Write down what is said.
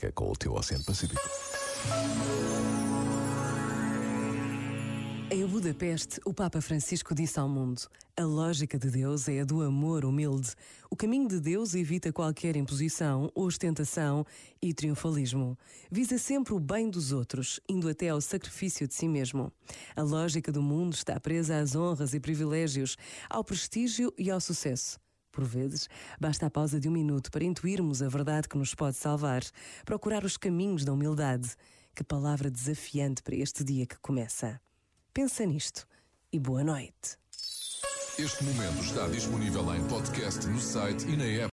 fica com o teu Oceano Pacífico. Em Budapeste, o Papa Francisco disse ao mundo: a lógica de Deus é a do amor humilde. O caminho de Deus evita qualquer imposição, ostentação e triunfalismo. Visa sempre o bem dos outros, indo até ao sacrifício de si mesmo. A lógica do mundo está presa às honras e privilégios, ao prestígio e ao sucesso. Por vezes, basta a pausa de um minuto para intuirmos a verdade que nos pode salvar, procurar os caminhos da humildade. Que palavra desafiante para este dia que começa. Pensa nisto e boa noite. Este momento está disponível em podcast no site e na app.